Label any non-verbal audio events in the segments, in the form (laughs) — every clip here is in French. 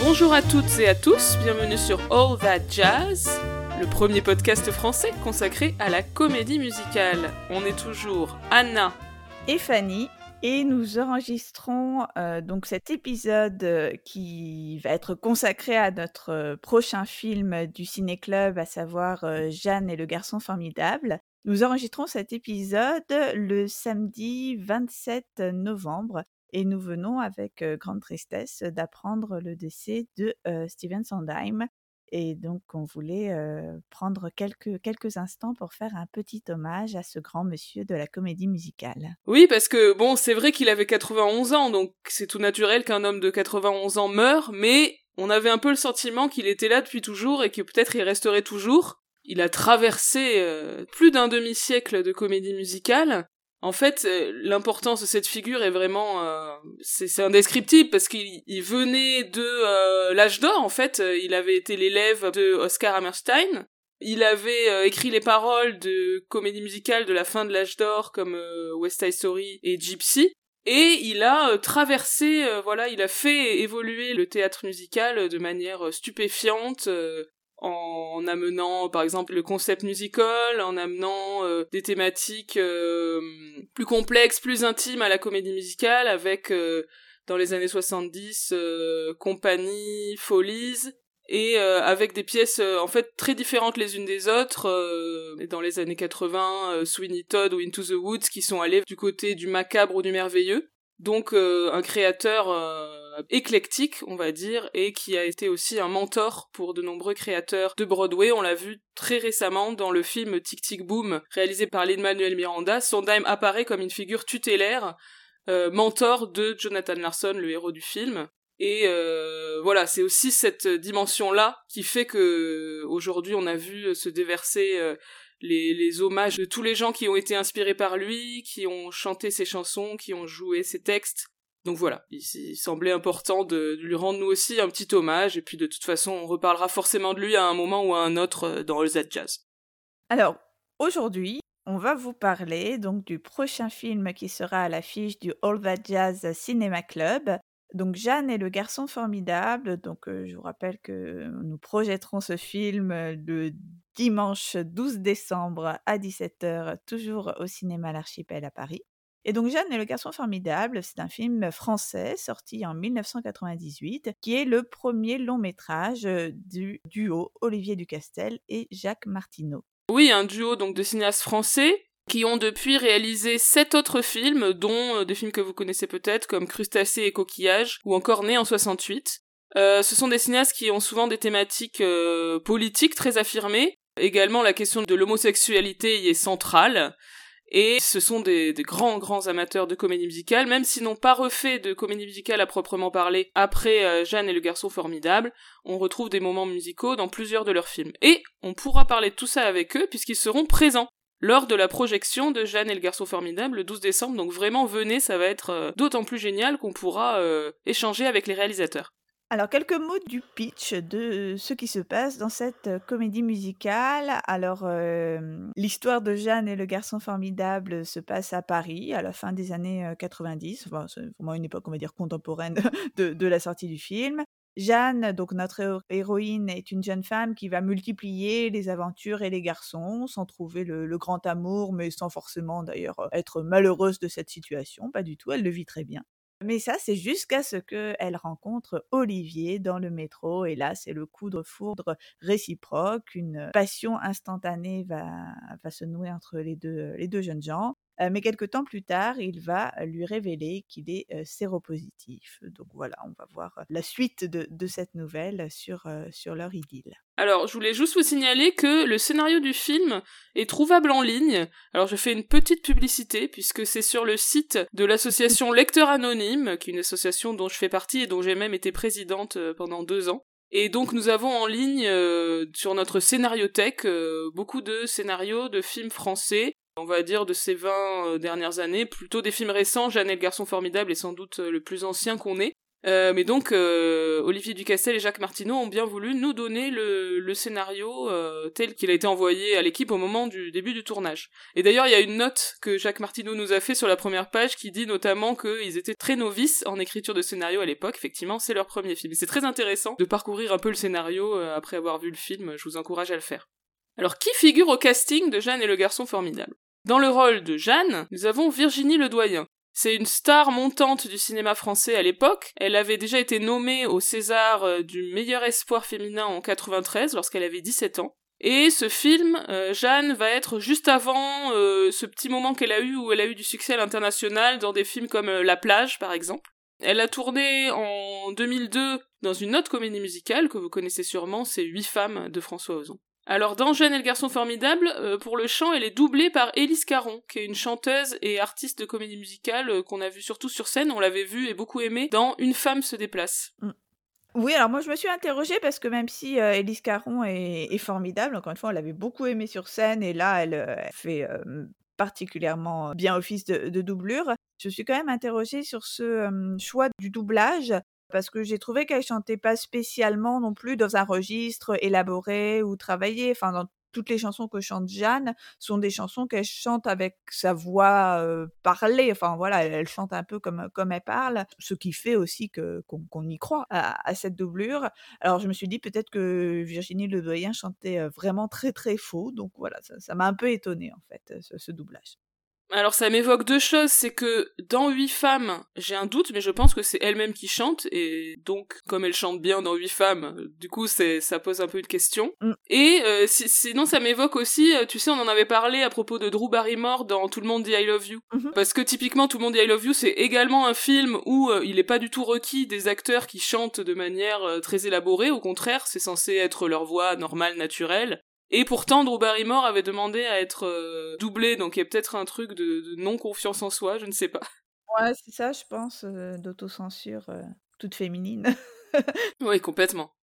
Bonjour à toutes et à tous, bienvenue sur All That Jazz, le premier podcast français consacré à la comédie musicale. On est toujours Anna et Fanny et nous enregistrons euh, donc cet épisode euh, qui va être consacré à notre euh, prochain film du Ciné Club, à savoir Jeanne et le garçon formidable. Nous enregistrons cet épisode le samedi 27 novembre et nous venons avec grande tristesse d'apprendre le décès de Steven Sondheim. Et donc, on voulait prendre quelques, quelques instants pour faire un petit hommage à ce grand monsieur de la comédie musicale. Oui, parce que, bon, c'est vrai qu'il avait 91 ans, donc c'est tout naturel qu'un homme de 91 ans meure, mais on avait un peu le sentiment qu'il était là depuis toujours et que peut-être il resterait toujours. Il a traversé plus d'un demi-siècle de comédie musicale, en fait, euh, l'importance de cette figure est vraiment, euh, c'est indescriptible parce qu'il venait de euh, l'âge d'or. En fait, il avait été l'élève de Oscar Hammerstein. Il avait écrit les paroles de comédies musicales de la fin de l'âge d'or comme West Side Story et Gypsy. Et il a traversé, voilà, il a fait évoluer le théâtre musical de manière stupéfiante en amenant par exemple le concept musical, en amenant euh, des thématiques euh, plus complexes, plus intimes à la comédie musicale avec euh, dans les années 70 Compagnie, Folies et avec des pièces en fait très différentes les unes des autres dans les années 80 Sweeney Todd ou Into the Woods qui sont allés du côté du macabre ou du merveilleux. Donc un créateur euh, éclectique, on va dire, et qui a été aussi un mentor pour de nombreux créateurs de Broadway. On l'a vu très récemment dans le film Tic Tic Boom, réalisé par Lin-Manuel Miranda. Sondheim apparaît comme une figure tutélaire, euh, mentor de Jonathan Larson, le héros du film. Et euh, voilà, c'est aussi cette dimension-là qui fait que aujourd'hui on a vu se déverser les, les, hommages de tous les gens qui ont été inspirés par lui, qui ont chanté ses chansons, qui ont joué ses textes. Donc voilà, il, semblait important de, lui rendre nous aussi un petit hommage, et puis de toute façon, on reparlera forcément de lui à un moment ou à un autre euh, dans le Z-Jazz. Alors, aujourd'hui, on va vous parler donc du prochain film qui sera à l'affiche du All That Jazz Cinema Club. Donc Jeanne et le garçon formidable. Donc euh, je vous rappelle que nous projetterons ce film euh, le dimanche 12 décembre à 17h, toujours au cinéma L'Archipel à Paris. Et donc Jeanne et le garçon formidable, c'est un film français sorti en 1998 qui est le premier long métrage du duo Olivier Ducastel et Jacques Martineau. Oui, un duo donc de cinéastes français qui ont depuis réalisé sept autres films, dont des films que vous connaissez peut-être comme Crustacés et Coquillages ou encore Né en 68. Euh, ce sont des cinéastes qui ont souvent des thématiques politiques très affirmées. Également, la question de l'homosexualité y est centrale. Et ce sont des, grands, grands amateurs de comédie musicale, même s'ils n'ont pas refait de comédie musicale à proprement parler après euh, Jeanne et le garçon formidable, on retrouve des moments musicaux dans plusieurs de leurs films. Et on pourra parler de tout ça avec eux puisqu'ils seront présents lors de la projection de Jeanne et le garçon formidable le 12 décembre. Donc vraiment venez, ça va être euh, d'autant plus génial qu'on pourra euh, échanger avec les réalisateurs. Alors, quelques mots du pitch de ce qui se passe dans cette comédie musicale. Alors, l'histoire de Jeanne et le garçon formidable se passe à Paris à la fin des années 90. Enfin, c'est vraiment une époque, on va dire, contemporaine (laughs) de, la sortie du film. Jeanne, donc notre héroïne, est une jeune femme qui va multiplier les aventures et les garçons sans trouver le grand amour, mais sans forcément d'ailleurs être malheureuse de cette situation. Pas du tout, elle le vit très bien. Mais ça, c'est jusqu'à ce qu'elle rencontre Olivier dans le métro. Et là, c'est le coup de foudre réciproque. Une passion instantanée va, va se nouer entre les deux jeunes gens. Mais quelques temps plus tard, il va lui révéler qu'il est séropositif. Donc voilà, on va voir la suite de, cette nouvelle sur, sur leur idylle. Alors, je voulais juste vous signaler que le scénario du film est trouvable en ligne. Alors, je fais une petite publicité puisque c'est sur le site de l'association Lecteur Anonyme, qui est une association dont je fais partie et dont j'ai même été présidente pendant deux ans. Et donc nous avons en ligne sur notre scénariothèque beaucoup de scénarios de films français on va dire, de ces 20 euh, dernières années, plutôt des films récents. Jeanne et le garçon formidable est sans doute euh, le plus ancien qu'on ait. Euh, mais donc, Olivier Ducastel et Jacques Martineau ont bien voulu nous donner le, scénario tel qu'il a été envoyé à l'équipe au moment du début du tournage. Et d'ailleurs, il y a une note que Jacques Martineau nous a fait sur la première page qui dit notamment qu'ils étaient très novices en écriture de scénario à l'époque. Effectivement, c'est leur premier film. C'est très intéressant de parcourir un peu le scénario après avoir vu le film. Je vous encourage à le faire. Alors, qui figure au casting de Jeanne et le garçon formidable? Dans le rôle de Jeanne, nous avons Virginie Ledoyen, c'est une star montante du cinéma français à l'époque. Elle avait déjà été nommée au César euh, du meilleur espoir féminin en 93 lorsqu'elle avait 17 ans. Et ce film, euh, Jeanne, va être juste avant euh, ce petit moment qu'elle a eu où elle a eu du succès à l'international dans des films comme La plage par exemple. Elle a tourné en 2002 dans une autre comédie musicale que vous connaissez sûrement, c'est Huit femmes de François Ozon. Alors dans Jeanne et le garçon formidable, euh, pour le chant, elle est doublée par Élise Caron, qui est une chanteuse et artiste de comédie musicale euh, qu'on a vu surtout sur scène, on l'avait vue et beaucoup aimée dans Une femme se déplace. Mm. Oui, alors moi je me suis interrogée parce que même si euh, Élise Caron est, formidable, encore une fois, on l'avait beaucoup aimée sur scène et là elle, fait particulièrement bien office de, de, doublure, je suis quand même interrogée sur ce choix du doublage parce que j'ai trouvé qu'elle chantait pas spécialement non plus dans un registre élaboré ou travaillé. Enfin, dans toutes les chansons que chante Jeanne sont des chansons qu'elle chante avec sa voix parlée. Enfin voilà, elle, chante un peu comme comme elle parle, ce qui fait aussi que qu'on y croit à, cette doublure. Alors je me suis dit peut-être que Virginie Ledoyen chantait vraiment très très faux, donc voilà, ça m'a un peu étonnée en fait ce doublage. Alors ça m'évoque deux choses, c'est que dans Huit femmes, j'ai un doute, mais je pense que c'est elle-même qui chante, et donc comme elle chante bien dans Huit femmes, du coup c'est ça pose un peu une question. Mm. Et euh, sinon ça m'évoque aussi, euh, tu sais, on en avait parlé à propos de Drew Barrymore dans Tout le monde dit I love you, mm-hmm. parce que typiquement Tout le monde dit I love you, c'est également un film où euh, il est pas du tout requis des acteurs qui chantent de manière très élaborée, au contraire, c'est censé être leur voix normale, naturelle. Et pourtant, Drew Barrymore avait demandé à être euh, doublé, donc il y a peut-être un truc de, non-confiance en soi, je ne sais pas. Ouais, c'est ça, je pense, euh, d'autocensure euh, toute féminine. (laughs) oui, complètement.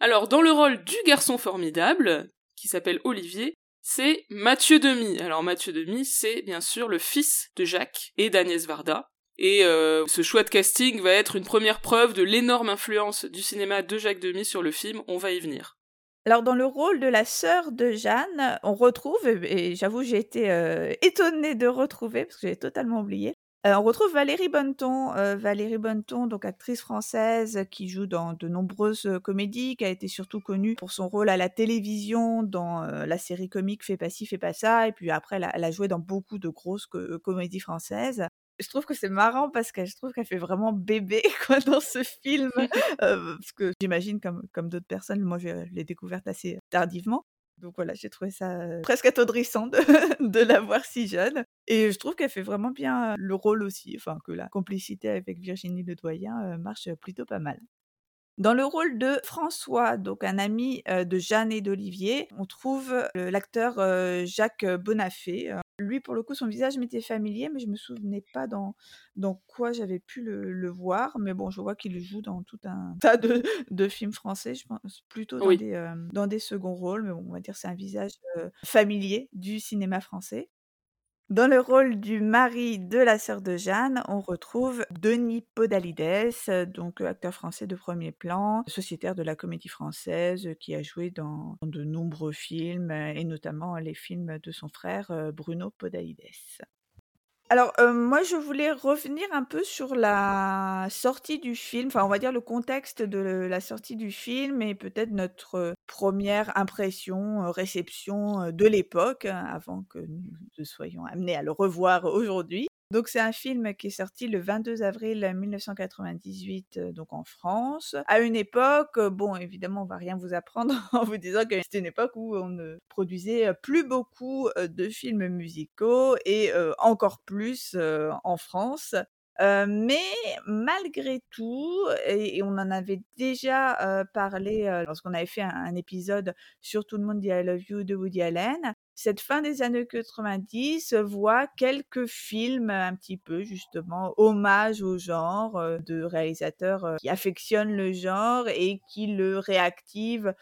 Alors, dans le rôle du garçon formidable, qui s'appelle Olivier, c'est Mathieu Demy. Alors, Mathieu Demy, c'est bien sûr le fils de Jacques et d'Agnès Varda. Et ce choix de casting va être une première preuve de l'énorme influence du cinéma de Jacques Demy sur le film, on va y venir. Alors, dans le rôle de la sœur de Jeanne, on retrouve, et j'avoue, j'ai été euh, étonnée de retrouver, parce que j'ai totalement oublié, euh, on retrouve Valérie Bonneton. Euh, Valérie Bonneton, donc actrice française qui joue dans de nombreuses comédies, qui a été surtout connue pour son rôle à la télévision dans la série comique Fais pas ci, fais pas ça, et puis après, elle a, joué dans beaucoup de grosses comédies françaises je trouve que c'est marrant parce que je trouve qu'elle fait vraiment bébé (laughs) quoi dans ce film (laughs) euh, parce que j'imagine comme comme d'autres personnes moi je l'ai découverte assez tardivement donc voilà j'ai trouvé ça euh, presque attendrissant de, (laughs) de la voir si jeune et je trouve qu'elle fait vraiment bien le rôle aussi enfin que la complicité avec Virginie Ledoyen euh, marche plutôt pas mal dans le rôle de François, donc un ami de Jeanne et d'Olivier, on trouve l'acteur Jacques Bonafé. Lui, pour le coup, son visage m'était familier, mais je me souvenais pas dans, dans quoi j'avais pu le, voir. Mais bon, je vois qu'il joue dans tout un tas de, de films français, je pense plutôt dans, des, dans des seconds rôles. Mais bon, on va dire c'est un visage familier du cinéma français. Dans le rôle du mari de la sœur de Jeanne, on retrouve Denis Podalides, donc acteur français de premier plan, sociétaire de la comédie française, qui a joué dans, de nombreux films, et notamment les films de son frère Bruno Podalides. Alors, euh, moi, je voulais revenir un peu sur la sortie du film, enfin, on va dire le contexte de la sortie du film et peut-être notre, euh, première impression, euh, réception, de l'époque, hein, avant que nous soyons amenés à le revoir aujourd'hui. Donc c'est un film qui est sorti le 22 avril 1998 donc en France. À une époque, bon évidemment on va rien vous apprendre (laughs) en vous disant que c'était une époque où on ne produisait plus beaucoup de films musicaux et encore plus en France. mais malgré tout, et, on en avait déjà parlé lorsqu'on avait fait un, épisode sur Tout le monde dit I Love You de Woody Allen, cette fin des années 90 voit quelques films un petit peu justement hommage au genre de réalisateurs qui affectionnent le genre et qui le réactivent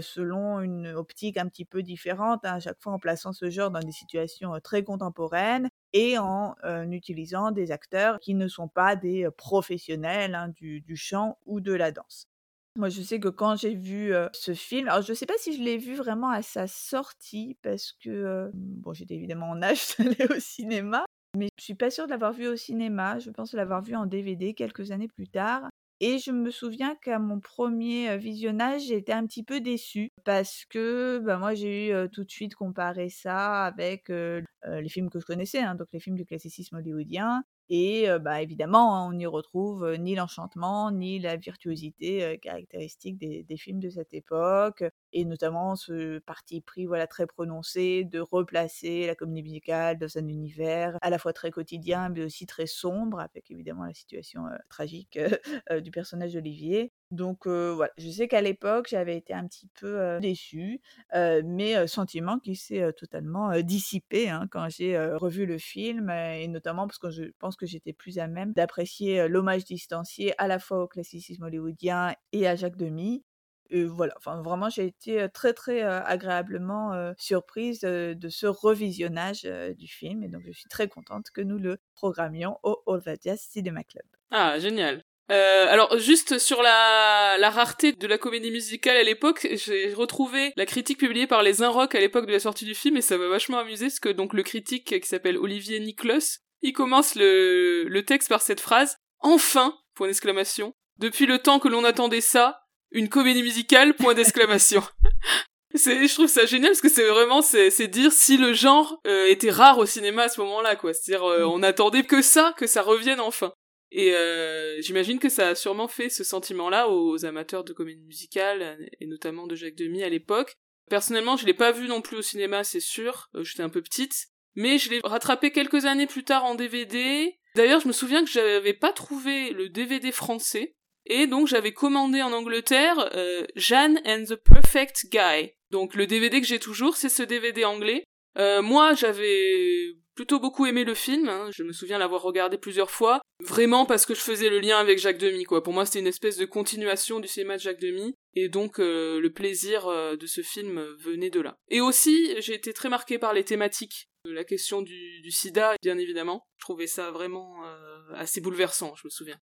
selon une optique un petit peu différente, hein, à chaque fois en plaçant ce genre dans des situations très contemporaines et en utilisant des acteurs qui ne sont pas des professionnels hein, du, chant ou de la danse. Moi, je sais que quand j'ai vu ce film, alors je ne sais pas si je l'ai vu vraiment à sa sortie, parce que, bon, j'étais évidemment en âge (laughs) d'aller au cinéma, mais je suis pas sûre de l'avoir vu au cinéma. Je pense l'avoir vu en DVD quelques années plus tard. Et je me souviens qu'à mon premier visionnage, j'étais un petit peu déçue parce que bah, moi, j'ai eu tout de suite comparé ça avec les films que je connaissais, hein, donc les films du classicisme hollywoodien. Et bah, évidemment, hein, on n'y retrouve ni l'enchantement, ni la virtuosité caractéristique des, films de cette époque, et notamment ce parti pris voilà, très prononcé de replacer la comédie musicale dans un univers à la fois très quotidien, mais aussi très sombre, avec évidemment la situation tragique (laughs) du personnage d'Olivier. Donc voilà, je sais qu'à l'époque, j'avais été un petit peu déçue, mais sentiment qui s'est totalement dissipé hein, quand j'ai revu le film, et notamment parce que je pense que j'étais plus à même d'apprécier l'hommage distancié à la fois au classicisme hollywoodien et à Jacques Demy. Et voilà, enfin vraiment, j'ai été très très agréablement surprise de ce revisionnage du film, et donc je suis très contente que nous le programmions au Olvadia Cinema Club. Ah, génial. Euh, alors juste sur la, la rareté de la comédie musicale à l'époque, j'ai retrouvé la critique publiée par les Inrock à l'époque de la sortie du film et ça m'a vachement amusé parce que donc le critique qui s'appelle Olivier Niklos, il commence le, le texte par cette phrase Enfin point d'exclamation. Depuis le temps que l'on attendait ça, une comédie musicale point d'exclamation. (laughs) c'est je trouve ça génial parce que c'est vraiment c'est c'est dire si le genre euh, était rare au cinéma à ce moment-là quoi c'est-à-dire euh, mm. on attendait que ça que ça revienne enfin et euh, j'imagine que ça a sûrement fait ce sentiment-là aux amateurs de comédie musicale, et notamment de Jacques Demy à l'époque. Personnellement, je l'ai pas vu non plus au cinéma, c'est sûr, euh, j'étais un peu petite, mais je l'ai rattrapé quelques années plus tard en DVD. D'ailleurs, je me souviens que j'avais pas trouvé le DVD français, et donc j'avais commandé en Angleterre euh, Jeanne and the Perfect Guy. Donc le DVD que j'ai toujours, c'est ce DVD anglais. Euh, moi, j'avais plutôt beaucoup aimé le film. Hein. Je me souviens l'avoir regardé plusieurs fois, vraiment parce que je faisais le lien avec Jacques Demy. Quoi. Pour moi, c'était une espèce de continuation du cinéma de Jacques Demy, et donc euh, le plaisir euh, de ce film venait de là. Et aussi, j'ai été très marqué par les thématiques. La question du, sida, bien évidemment. Je trouvais ça vraiment euh, assez bouleversant, je me souviens.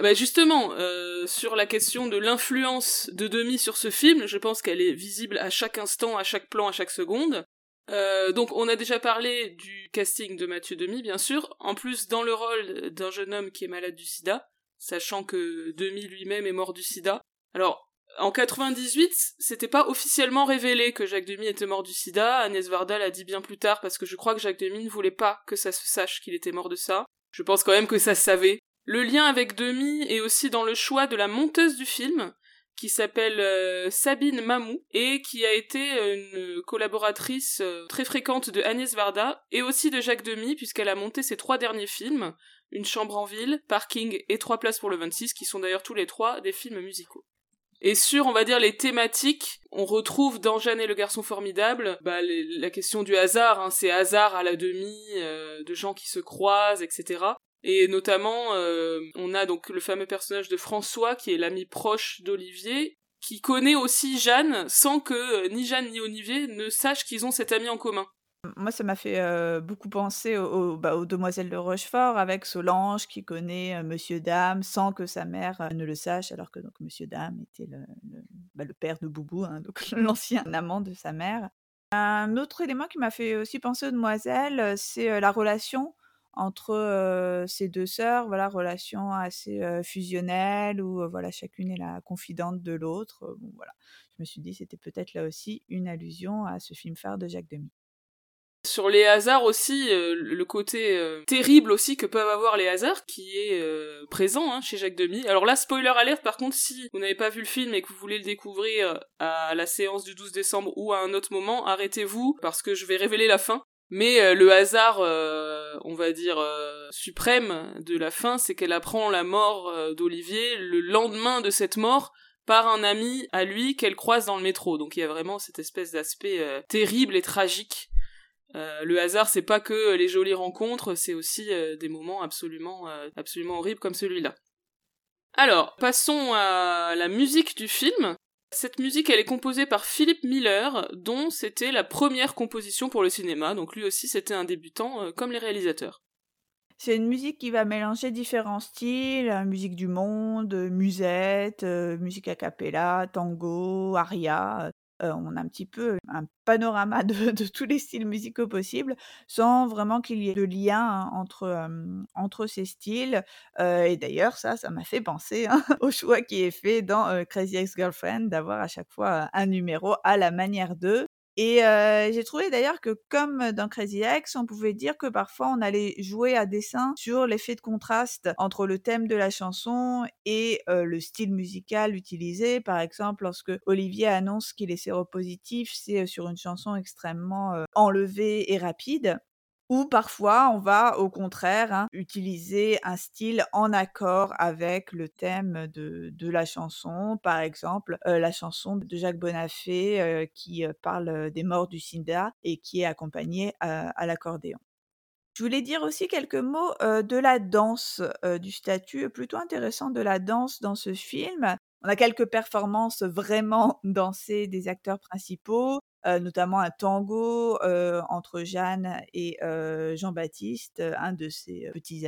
Bah justement, sur la question de l'influence de Demi sur ce film, je pense qu'elle est visible à chaque instant, à chaque plan, à chaque seconde. Euh, donc on a déjà parlé du casting de Mathieu Demi, bien sûr. En plus, dans le rôle d'un jeune homme qui est malade du sida, sachant que Demi lui-même est mort du sida. Alors, en 98, c'était pas officiellement révélé que Jacques Demi était mort du sida. Agnès Varda l'a dit bien plus tard parce que je crois que Jacques Demi ne voulait pas que ça se sache qu'il était mort de ça. Je pense quand même que ça se savait. Le lien avec Demi est aussi dans le choix de la monteuse du film, qui s'appelle euh, Sabine Mamou et qui a été une collaboratrice euh, très fréquente de Agnès Varda et aussi de Jacques Demy puisqu'elle a monté ses trois derniers films, Une chambre en ville, Parking et Trois places pour le 26 qui sont d'ailleurs tous les trois des films musicaux. Et sur, on va dire, les thématiques, on retrouve dans Jeanne et le garçon formidable, bah, la question du hasard, hein, c'est hasard à la demi, euh, de gens qui se croisent, etc. Et notamment, euh, on a donc le fameux personnage de François, qui est l'ami proche d'Olivier, qui connaît aussi Jeanne, sans que euh, ni Jeanne ni Olivier ne sachent qu'ils ont cet ami en commun. Moi, ça m'a fait euh, beaucoup penser bah, aux, demoiselles de Rochefort, avec Solange qui connaît Monsieur Dame sans que sa mère ne le sache, alors que donc Monsieur Dame était le, bah, père de Boubou, hein, donc (laughs) l'ancien amant de sa mère. Un autre élément qui m'a fait aussi penser aux demoiselles, c'est la relation entre ces deux sœurs, voilà, relation assez fusionnelle où voilà, chacune est la confidente de l'autre. Voilà. Je me suis dit c'était peut-être là aussi une allusion à ce film phare de Jacques Demy. Sur les hasards aussi, le côté terrible aussi que peuvent avoir les hasards qui est présent hein, chez Jacques Demy. Alors là, spoiler alerte, par contre, si vous n'avez pas vu le film et que vous voulez le découvrir à la séance du 12 décembre ou à un autre moment, arrêtez-vous parce que je vais révéler la fin. Mais euh, le hasard, euh, on va dire, euh, suprême de la fin, c'est qu'elle apprend la mort d'Olivier le lendemain de cette mort par un ami à lui qu'elle croise dans le métro. Donc il y a vraiment cette espèce d'aspect terrible et tragique. le hasard, c'est pas que les jolies rencontres, c'est aussi des moments absolument, absolument horribles comme celui-là. Alors, passons à la musique du film. Cette musique, elle est composée par Philip Miller, dont c'était la première composition pour le cinéma, donc lui aussi c'était un débutant euh, comme les réalisateurs. C'est une musique qui va mélanger différents styles, euh, musique du monde, musette, musique a cappella, tango, aria, on a un petit peu un panorama de, tous les styles musicaux possibles, sans vraiment qu'il y ait de lien entre, entre ces styles. et d'ailleurs, ça, ça m'a fait penser hein, (laughs) au choix qui est fait dans Crazy Ex-Girlfriend d'avoir à chaque fois un numéro à la manière d'eux. Et j'ai trouvé d'ailleurs que comme dans Crazy Ex, on pouvait dire que parfois on allait jouer à dessin sur l'effet de contraste entre le thème de la chanson et le style musical utilisé. Par exemple, lorsque Olivier annonce qu'il est séropositif, c'est sur une chanson extrêmement enlevée et rapide. Ou parfois, on va au contraire hein, utiliser un style en accord avec le thème de, de la chanson. Par exemple, euh, la chanson de Jacques Bonafé euh, qui euh, parle des morts du SIDA et qui est accompagnée à l'accordéon. Je voulais dire aussi quelques mots de la danse, du statut plutôt intéressant de la danse dans ce film. On a quelques performances vraiment (laughs) dansées des acteurs principaux. Euh, notamment un tango entre Jeanne et Jean-Baptiste, un de ses petits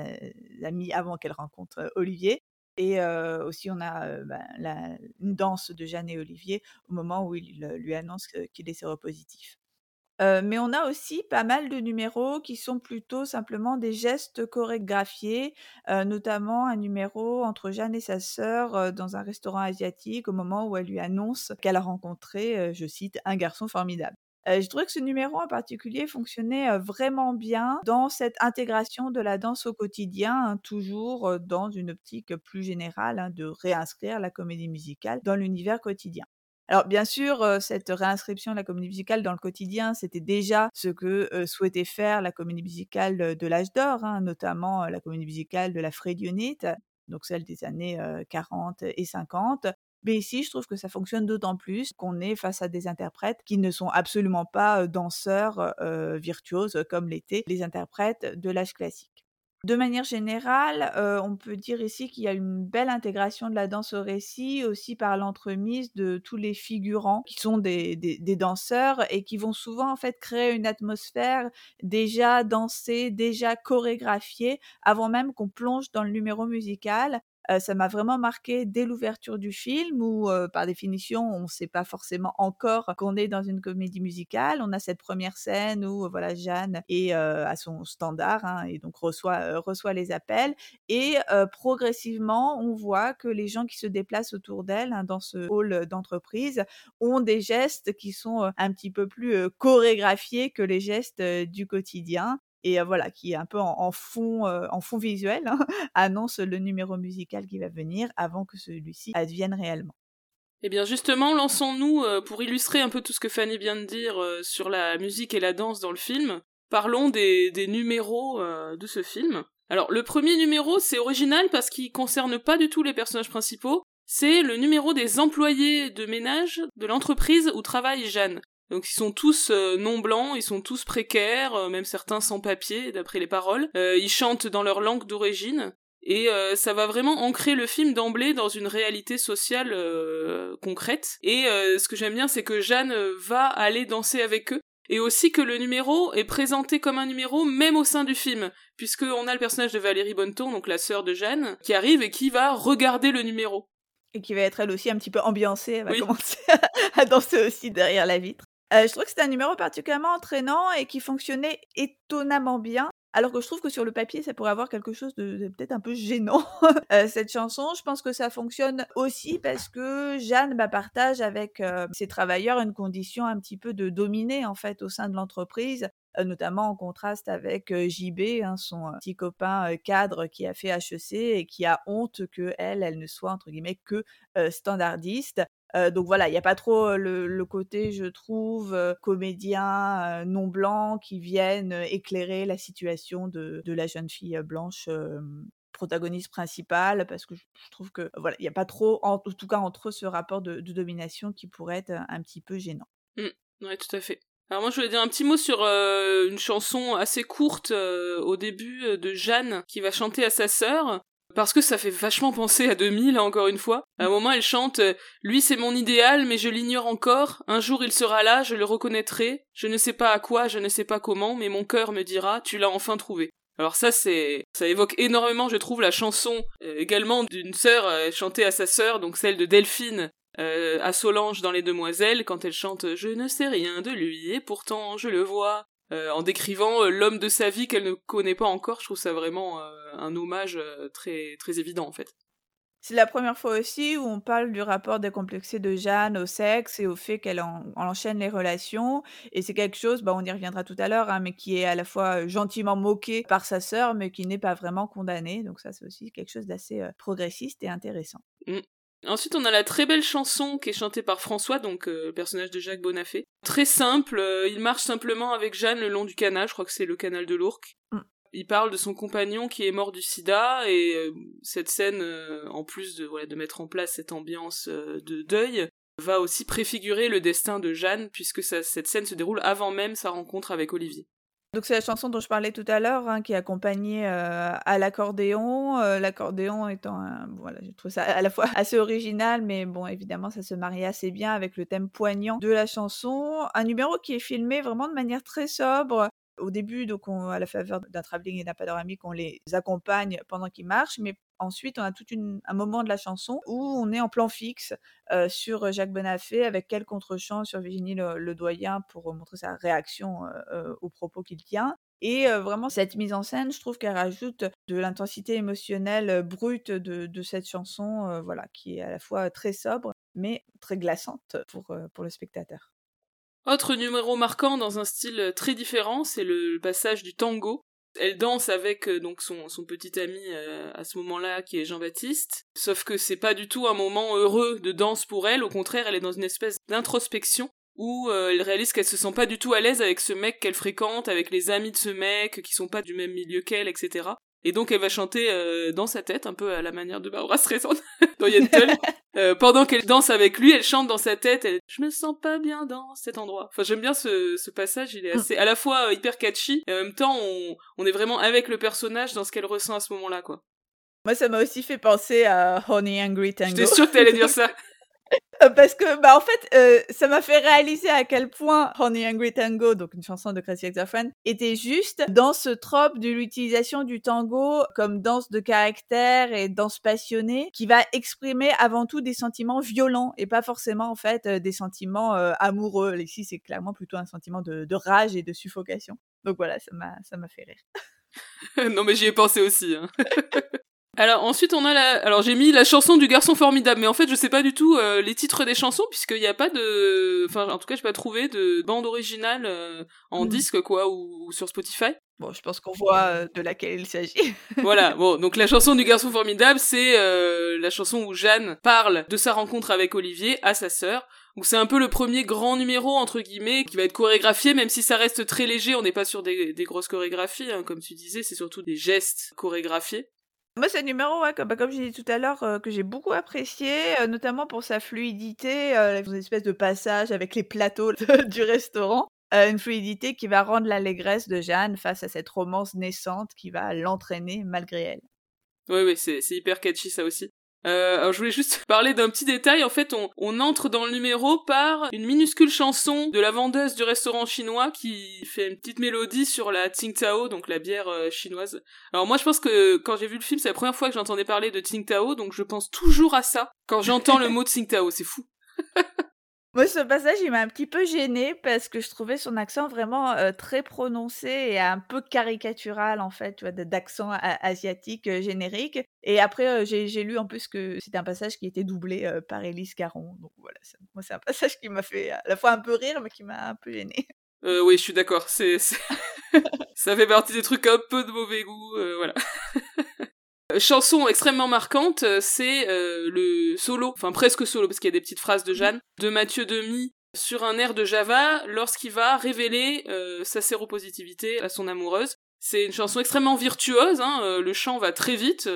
amis avant qu'elle rencontre Olivier. Et aussi, on a ben, une danse de Jeanne et Olivier au moment où il lui annonce qu'il est séropositif mais on a aussi pas mal de numéros qui sont plutôt simplement des gestes chorégraphiés, notamment un numéro entre Jeanne et sa sœur, dans un restaurant asiatique au moment où elle lui annonce qu'elle a rencontré, je cite: «un garçon formidable». Je trouvé que ce numéro en particulier fonctionnait, vraiment bien dans cette intégration de la danse au quotidien, hein, toujours, dans une optique plus générale, hein, de réinscrire la comédie musicale dans l'univers quotidien. Alors bien sûr, cette réinscription de la comédie musicale dans le quotidien, c'était déjà ce que souhaitait faire la comédie musicale de l'âge d'or, hein, notamment la comédie musicale de la Fredionite, donc celle des années 40 et 50. Mais ici, je trouve que ça fonctionne d'autant plus qu'on est face à des interprètes qui ne sont absolument pas danseurs virtuoses comme l'étaient les interprètes de l'âge classique. De manière générale, on peut dire ici qu'il y a une belle intégration de la danse au récit, aussi par l'entremise de tous les figurants qui sont des, des, danseurs et qui vont souvent en fait créer une atmosphère déjà dansée, déjà chorégraphiée, avant même qu'on plonge dans le numéro musical ça m'a vraiment marqué dès l'ouverture du film où, par définition, on ne sait pas forcément encore qu'on est dans une comédie musicale. On a cette première scène où voilà Jeanne est à son standard hein, et donc reçoit, reçoit les appels. Et progressivement, on voit que les gens qui se déplacent autour d'elle hein, dans ce hall d'entreprise ont des gestes qui sont un petit peu plus chorégraphiés que les gestes du quotidien et voilà, qui est un peu en, fond, en fond visuel, hein, (laughs) annonce le numéro musical qui va venir avant que celui-ci advienne réellement. Eh bien justement, lançons-nous pour illustrer un peu tout ce que Fanny vient de dire sur la musique et la danse dans le film. Parlons des, numéros de ce film. Alors le premier numéro, c'est original parce qu'il concerne pas du tout les personnages principaux. C'est le numéro des employés de ménage de l'entreprise où travaille Jeanne. Donc ils sont tous euh, non blancs, ils sont tous précaires, euh, même certains sans papier, d'après les paroles. Euh, ils chantent dans leur langue d'origine. Et ça va vraiment ancrer le film d'emblée dans une réalité sociale concrète. Et ce que j'aime bien, c'est que Jeanne va aller danser avec eux. Et aussi que le numéro est présenté comme un numéro même au sein du film, puisqu'on a le personnage de Valérie Bonneton, donc la sœur de Jeanne, qui arrive et qui va regarder le numéro. Et qui va être elle aussi un petit peu ambiancée, elle va commencer (laughs) à danser aussi derrière la vitre. Euh, je trouve que c'était un numéro particulièrement entraînant et qui fonctionnait étonnamment bien. Alors que je trouve que sur le papier, ça pourrait avoir quelque chose de, peut-être un peu gênant. (laughs) Euh, cette chanson, je pense que ça fonctionne aussi parce que Jeanne bah, partage avec euh, ses travailleurs une condition un petit peu de dominer en fait au sein de l'entreprise notamment en contraste avec JB, hein, son petit copain cadre qui a fait HEC et qui a honte que elle, elle ne soit entre guillemets que standardiste donc voilà, il n'y a pas trop le, côté, je trouve, comédien non blanc qui viennent éclairer la situation de, la jeune fille blanche protagoniste principale, parce que je, trouve que voilà, il n'y a pas trop, en, tout cas entre eux, ce rapport de, domination qui pourrait être un, petit peu gênant. Mmh, oui, tout à fait. Alors moi je voulais dire un petit mot sur une chanson assez courte au début de Jeanne qui va chanter à sa sœur parce que ça fait vachement penser à 2000, encore une fois. À un moment, elle chante euh, Lui c'est mon idéal, mais je l'ignore encore. Un jour il sera là, je le reconnaîtrai. Je ne sais pas à quoi, je ne sais pas comment, mais mon cœur me dira Tu l'as enfin trouvé. Alors ça c'est ça évoque énormément je trouve la chanson euh, également d'une sœur euh, chantée à sa sœur donc celle de Delphine euh, à Solange dans Les Demoiselles quand elle chante Je ne sais rien de lui et pourtant je le vois en décrivant l'homme de sa vie qu'elle ne connaît pas encore je trouve ça vraiment un hommage très très évident en fait. C'est la première fois aussi où on parle du rapport décomplexé de Jeanne au sexe et au fait qu'elle enchaîne les relations. Et c'est quelque chose, bah, on y reviendra tout à l'heure, hein, mais qui est à la fois gentiment moqué par sa sœur, mais qui n'est pas vraiment condamné. Donc ça, c'est aussi quelque chose d'assez progressiste et intéressant. Mmh. Ensuite, on a la très belle chanson qui est chantée par François, donc le personnage de Jacques Bonafé. Très simple, il marche simplement avec Jeanne le long du canal, je crois que c'est le canal de l'Ourcq. Mmh. Il parle de son compagnon qui est mort du sida et euh, cette scène, euh, en plus de, voilà, de mettre en place cette ambiance euh, de deuil, va aussi préfigurer le destin de Jeanne puisque cette scène se déroule avant même sa rencontre avec Olivier. Donc c'est la chanson dont je parlais tout à l'heure, hein, qui est accompagnée à l'accordéon. l'accordéon étant, voilà, je trouve ça à la fois (laughs) assez original, mais bon, évidemment, ça se marie assez bien avec le thème poignant de la chanson. Un numéro qui est filmé vraiment de manière très sobre, au début, donc à la faveur d'un travelling et d'un panoramique, on les accompagne pendant qu'ils marchent, mais ensuite on a tout un moment de la chanson où on est en plan fixe sur Jacques Bonafé avec quel contre-champ sur Virginie le, doyen pour montrer sa réaction aux propos qu'il tient. Et vraiment, cette mise en scène, je trouve qu'elle rajoute de l'intensité émotionnelle brute de, cette chanson, voilà, qui est à la fois très sobre, mais très glaçante pour le spectateur. Autre numéro marquant dans un style très différent, c'est le passage du tango. Elle danse avec euh, donc son, petit ami euh, à ce moment-là qui est Jean-Baptiste. Sauf que c'est pas du tout un moment heureux de danse pour elle, au contraire elle est dans une espèce d'introspection où euh, elle réalise qu'elle se sent pas du tout à l'aise avec ce mec qu'elle fréquente, avec les amis de ce mec qui sont pas du même milieu qu'elle, etc. Et donc elle va chanter euh, dans sa tête, un peu à la manière de Barbara Streisand (laughs) dans Yentl. euh, pendant qu'elle danse avec lui, elle chante dans sa tête. Elle, je me sens pas bien dans cet endroit. Enfin, j'aime bien ce, ce passage. Il est assez, à la fois euh, hyper catchy et en même temps, on, on est vraiment avec le personnage dans ce qu'elle ressent à ce moment-là, quoi. Moi, ça m'a aussi fait penser à Honey Angry Tango. J'étais sûre que t'allais dire (laughs) ça. Euh, parce que, bah, en fait, euh, ça m'a fait réaliser à quel point Honey Angry Tango, donc une chanson de Crazy Ex-Girlfriend, était juste dans ce trope de l'utilisation du tango comme danse de caractère et danse passionnée, qui va exprimer avant tout des sentiments violents et pas forcément, en fait, euh, des sentiments amoureux. Ici, c'est clairement plutôt un sentiment de, de rage et de suffocation. Donc voilà, ça m'a, ça m'a fait rire. (laughs) non mais j'y ai pensé aussi. Hein. (laughs) Alors ensuite on a la, alors j'ai mis la chanson du garçon formidable, mais en fait je sais pas du tout euh, les titres des chansons puisqu'il n'y a pas de, enfin en tout cas j'ai pas trouvé de bande originale euh, en hmm. disque quoi ou, sur Spotify. Bon, je pense qu'on voit euh, de laquelle il s'agit. (laughs) voilà, bon, donc la chanson du garçon formidable, c'est la chanson où Jeanne parle de sa rencontre avec Olivier à sa sœur. Donc c'est un peu le premier grand numéro entre guillemets qui va être chorégraphié, même si ça reste très léger. On n'est pas sur des, grosses chorégraphies, hein, comme tu disais, c'est surtout des gestes chorégraphiés. Moi, c'est un numéro, comme, bah, comme dit tout à l'heure, euh, que j'ai beaucoup apprécié, euh, notamment pour sa fluidité, euh, une espèce de passage avec les plateaux (laughs) du restaurant. une fluidité qui va rendre l'allégresse de Jeanne face à cette romance naissante qui va l'entraîner malgré elle. Oui, oui, c'est hyper catchy ça aussi. Euh, alors je voulais juste (laughs) parler d'un petit détail. En fait, on, on, entre dans le numéro par une minuscule chanson de la vendeuse du restaurant chinois qui fait une petite mélodie sur la Tsingtao, donc la bière euh, chinoise. Alors moi, je pense que quand j'ai vu le film, c'est la première fois que j'entendais parler de Tsingtao, donc je pense toujours à ça quand j'entends le (laughs) mot Tsingtao. C'est fou. (laughs) Moi, ce passage, il m'a un petit peu gêné parce que je trouvais son accent vraiment euh, très prononcé et un peu caricatural, en fait, tu vois, d'accent asiatique euh, générique. Et après, euh, j'ai lu en plus que c'était un passage qui était doublé par Élise Caron. Donc voilà, moi, c'est un passage qui m'a fait à la fois un peu rire, mais qui m'a un peu gêné. (laughs) oui, je suis d'accord. C'est, (laughs) ça fait partie des trucs un peu de mauvais goût, voilà. (laughs) Chanson extrêmement marquante, euh, c'est euh, le solo, enfin presque solo, parce qu'il y a des petites phrases de Jeanne, de Mathieu Demy sur un air de Java lorsqu'il va révéler euh, sa séropositivité à son amoureuse. C'est une chanson extrêmement virtuose, hein, le chant va très vite,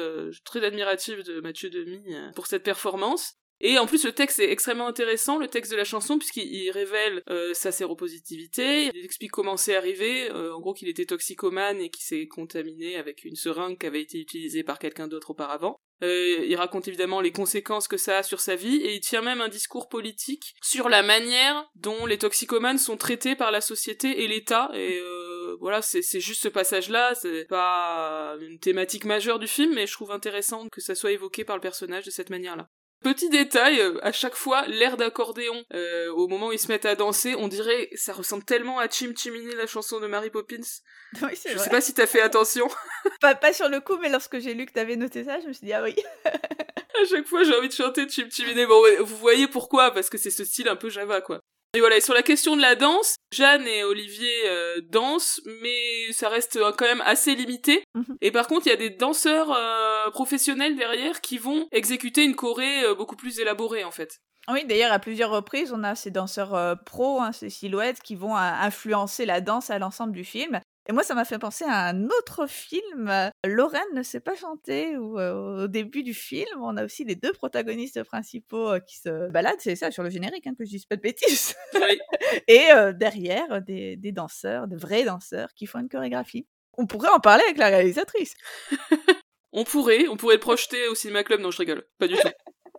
très admiratif de Mathieu Demy pour cette performance. Et en plus, le texte est extrêmement intéressant, le texte de la chanson, puisqu'il révèle euh, sa séropositivité, il explique comment c'est arrivé, euh, en gros qu'il était toxicomane et qu'il s'est contaminé avec une seringue qui avait été utilisée par quelqu'un d'autre auparavant. Euh, il raconte évidemment les conséquences que ça a sur sa vie et il tient même un discours politique sur la manière dont les toxicomanes sont traités par la société et l'État. Et euh, voilà, c'est juste ce passage-là, c'est pas une thématique majeure du film, mais je trouve intéressant que ça soit évoqué par le personnage de cette manière-là. Petit détail, euh, à chaque fois, l'air d'accordéon, euh, au moment où ils se mettent à danser, on dirait, ça ressemble tellement à Chim Chimini, la chanson de Mary Poppins. (laughs) Oui, Je vrai. sais pas si t'as fait attention. (laughs) Pas, pas sur le coup, mais lorsque j'ai lu que t'avais noté ça, je me suis dit, ah oui. (laughs) À chaque fois, j'ai envie de chanter Chim Chimini. Bon, vous voyez pourquoi, parce que c'est ce style un peu Java, quoi. Et voilà, et sur la question de la danse, Jeanne et Olivier euh, dansent, mais ça reste euh, quand même assez limité. Mhm. Et par contre, il y a des danseurs euh, professionnels derrière qui vont exécuter une choré beaucoup plus élaborée, en fait. Oui, d'ailleurs, à plusieurs reprises, on a ces danseurs pros, hein, ces silhouettes qui vont influencer la danse à l'ensemble du film. Et moi, ça m'a fait penser à un autre film, euh, Lorraine ne sait pas chanter, où euh, au début du film, on a aussi les deux protagonistes principaux euh, qui se baladent, c'est ça, sur le générique, hein, que je dise pas de bêtises. Oui. (laughs) Et euh, derrière, des, des danseurs, de vrais danseurs qui font une chorégraphie. On pourrait en parler avec la réalisatrice. (laughs) On pourrait, on pourrait le projeter au cinéma club. Non, je rigole, pas du tout.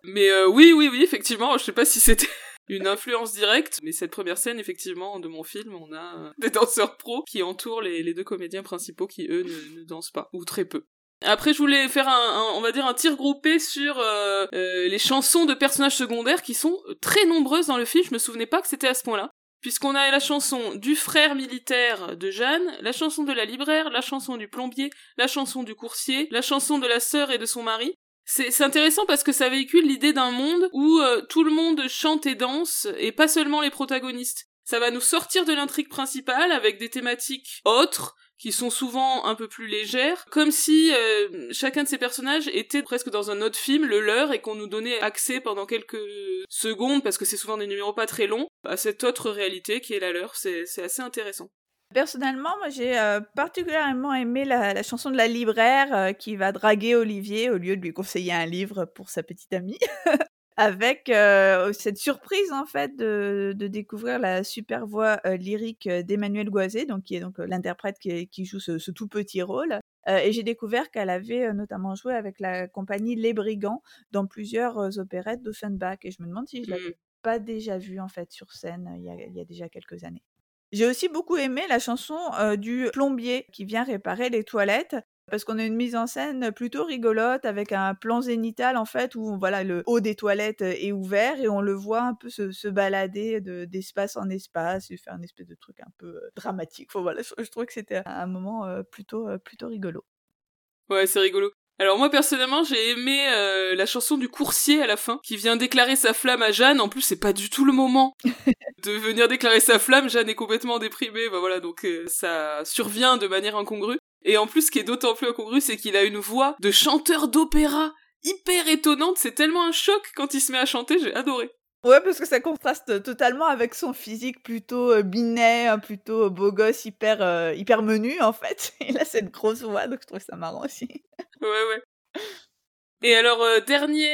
Mais euh, oui, oui, oui, effectivement, je sais pas si c'était une influence directe, mais cette première scène, effectivement, de mon film, on a euh, (laughs) des danseurs pros qui entourent les, deux comédiens principaux qui, eux, ne, dansent pas, ou très peu. Après, je voulais faire un, un- on va dire, un tir groupé sur euh, euh, les chansons de personnages secondaires qui sont très nombreuses dans le film. Je me souvenais pas que c'était à ce point-là. Puisqu'on a la chanson du frère militaire de Jeanne, la chanson de la libraire, la chanson du plombier, la chanson du coursier, la chanson de la sœur et de son mari. C'est intéressant parce que ça véhicule l'idée d'un monde où euh, tout le monde chante et danse, et pas seulement les protagonistes. Ça va nous sortir de l'intrigue principale avec des thématiques autres, qui sont souvent un peu plus légères, comme si euh, chacun de ces personnages était presque dans un autre film, le leur, et qu'on nous donnait accès pendant quelques secondes, parce que c'est souvent des numéros pas très longs, à cette autre réalité qui est la leur. C'est assez intéressant. Personnellement, moi j'ai euh, particulièrement aimé la, la chanson de la libraire euh, qui va draguer Olivier au lieu de lui conseiller un livre pour sa petite amie. (laughs) Avec euh, cette surprise en fait de, de découvrir la super voix lyrique d'Emmanuel Goisé, donc qui est donc l'interprète qui, qui joue ce, ce tout petit rôle. Euh, et j'ai découvert qu'elle avait euh, notamment joué avec la compagnie Les Brigands dans plusieurs euh, opérettes d'Offenbach. Et je me demande si je l'avais Mm. pas déjà vue en fait sur scène il y a, il y a déjà quelques années. J'ai aussi beaucoup aimé la chanson du plombier qui vient réparer les toilettes parce qu'on a une mise en scène plutôt rigolote avec un plan zénital en fait où voilà le haut des toilettes est ouvert et on le voit un peu se, balader de- d'espace en espace et faire une espèce de truc un peu dramatique. Voilà, je, trouve que c'était un moment plutôt plutôt rigolo. Ouais, c'est rigolo. Alors moi personnellement j'ai aimé euh, la chanson du coursier à la fin qui vient déclarer sa flamme à Jeanne. En plus c'est pas du tout le moment (laughs) de venir déclarer sa flamme. Jeanne est complètement déprimée. Bah voilà donc euh, ça survient de manière incongrue. Et en plus ce qui est d'autant plus incongru c'est qu'il a une voix de chanteur d'opéra hyper étonnante. C'est tellement un choc quand il se met à chanter. J'ai adoré. Ouais, parce que ça contraste totalement avec son physique plutôt euh, binaire, plutôt beau gosse, hyper, euh, hyper menu en fait. (laughs) Il a cette grosse voix, donc je trouve ça marrant aussi. Ouais, ouais. Et alors, euh, dernier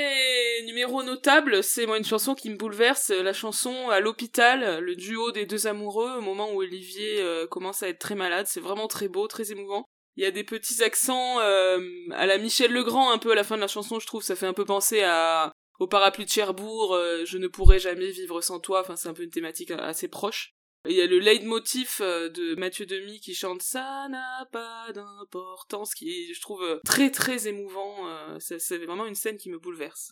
numéro notable, c'est moi une chanson qui me bouleverse, euh, la chanson à l'hôpital, euh, le duo des deux amoureux, au moment où Olivier euh, commence à être très malade. C'est vraiment très beau, très émouvant. Il y a des petits accents euh, à la Michel Legrand un peu à la fin de la chanson, je trouve. Ça fait un peu penser à au parapluie de Cherbourg, euh, je ne pourrai jamais vivre sans toi. Enfin, c'est un peu une thématique assez proche. Il y a le leitmotiv euh, de Mathieu Demy qui chante Ça n'a pas d'importance, qui je trouve, euh, très très émouvant. c'est vraiment une scène qui me bouleverse.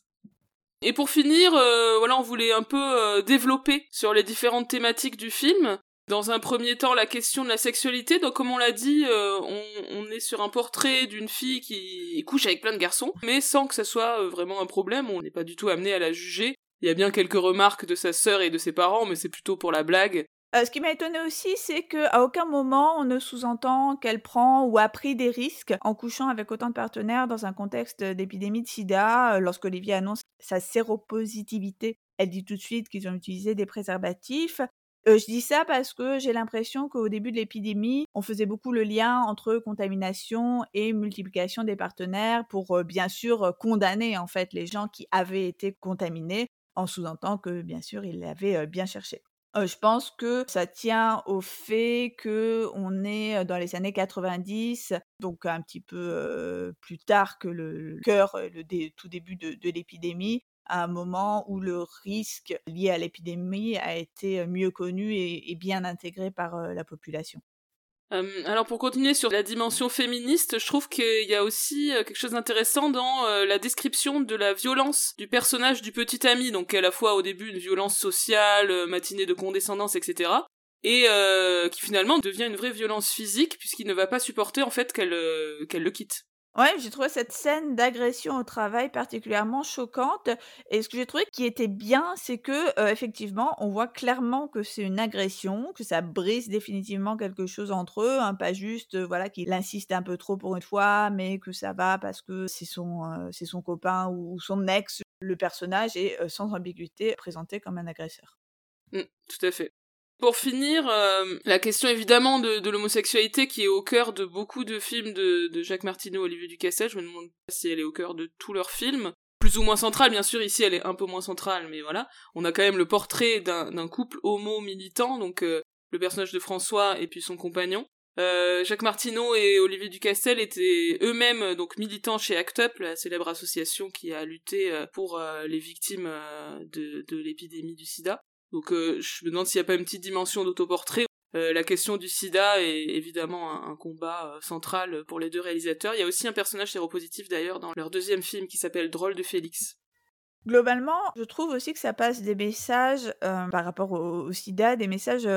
Et pour finir, voilà, on voulait un peu développer sur les différentes thématiques du film. Dans un premier temps, la question de la sexualité. Donc, comme on l'a dit, euh, on, est sur un portrait d'une fille qui couche avec plein de garçons, mais sans que ça soit euh, vraiment un problème. On n'est pas du tout amené à la juger. Il y a bien quelques remarques de sa sœur et de ses parents, mais c'est plutôt pour la blague. Euh, ce qui m'a étonné aussi, c'est qu'à aucun moment on ne sous-entend qu'elle prend ou a pris des risques en couchant avec autant de partenaires dans un contexte d'épidémie de sida. Lorsqu'Olivier annonce sa séropositivité, elle dit tout de suite qu'ils ont utilisé des préservatifs. Je dis ça parce que j'ai l'impression qu'au début de l'épidémie, on faisait beaucoup le lien entre contamination et multiplication des partenaires pour bien sûr condamner en fait les gens qui avaient été contaminés en sous-entendant que bien sûr ils l'avaient bien cherché. je pense que ça tient au fait que on est dans les années 90, donc un petit peu plus tard que le, cœur, le tout début de l'épidémie, à un moment où le risque lié à l'épidémie a été mieux connu et, bien intégré par la population. alors pour continuer sur la dimension féministe, je trouve qu'il y a aussi quelque chose d'intéressant dans la description de la violence du personnage du petit ami, donc à la fois au début une violence sociale, matinée de condescendance, etc. Et qui finalement devient une vraie violence physique puisqu'il ne va pas supporter en fait qu'elle qu'elle le quitte. Ouais, j'ai trouvé cette scène d'agression au travail particulièrement choquante. Et ce que j'ai trouvé qui était bien, c'est que effectivement, on voit clairement que c'est une agression, que ça brise définitivement quelque chose entre eux, hein, pas juste voilà qu'il insiste un peu trop pour une fois, mais que ça va parce que c'est son c'est son copain ou son ex. Le personnage est sans ambiguïté présenté comme un agresseur. Mmh, tout à fait. Pour finir, euh, la question évidemment de, l'homosexualité qui est au cœur de beaucoup de films de, Jacques Martineau, Olivier Ducasset, je me demande si elle est au cœur de tous leurs films. Plus ou moins centrale, bien sûr, ici elle est un peu moins centrale, mais voilà. On a quand même le portrait d'un couple homo-militant, donc euh, le personnage de François et puis son compagnon. Euh, Jacques Martineau et Olivier Ducastel étaient eux-mêmes donc militants chez ACT UP, la célèbre association qui a lutté pour les victimes de l'épidémie du sida. Donc euh, je me demande s'il n'y a pas une petite dimension d'autoportrait. Euh, la question du sida est évidemment un, combat euh, central pour les deux réalisateurs. Il y a aussi un personnage séropositif d'ailleurs dans leur deuxième film qui s'appelle Drôle de Félix. Globalement, je trouve aussi que ça passe des messages par rapport au, sida, des messages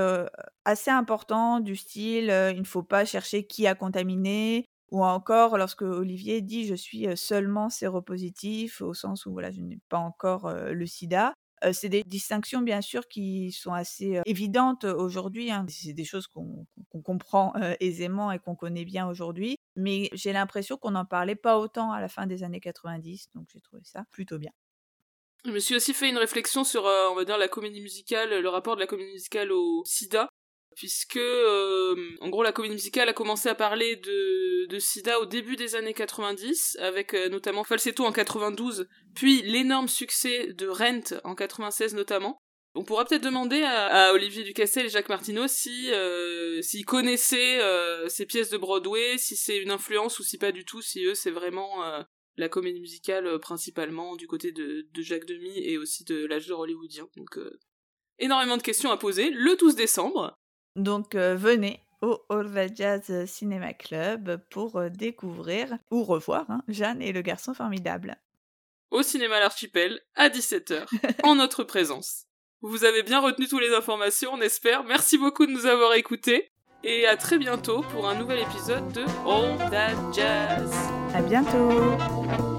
assez importants du style il ne faut pas chercher qui a contaminé, ou encore lorsque Olivier dit je suis seulement séropositif, au sens où voilà, je n'ai pas encore le sida c'est des distinctions bien sûr qui sont assez évidentes aujourd'hui. Hein. C'est des choses qu'on comprend aisément et qu'on connaît bien aujourd'hui. Mais j'ai l'impression qu'on n'en parlait pas autant à la fin des années 90, donc j'ai trouvé ça plutôt bien. Je me suis aussi fait une réflexion sur, on va dire, la comédie musicale, le rapport de la comédie musicale au sida puisque euh, en gros la comédie musicale a commencé à parler de, de sida au début des années 90 avec euh, notamment Falsetto en 92 puis l'énorme succès de Rent en 96 notamment. On pourra peut-être demander à, Olivier Ducastel et Jacques Martineau si euh, s'ils connaissaient ces pièces de Broadway si c'est une influence ou si pas du tout si eux c'est vraiment la comédie musicale principalement du côté de, de Jacques Demy et aussi de l'âge d'or hollywoodien. Donc énormément de questions à poser. Le 12 décembre donc euh, venez au Orva Jazz Cinema Club pour euh, découvrir ou revoir hein, Jeanne et le garçon formidable. Au cinéma L'Archipel, à 17h, en notre présence. Vous avez bien retenu toutes les informations, on espère. Merci beaucoup de nous avoir écoutés. Et à très bientôt pour un nouvel épisode de All That Jazz. À bientôt.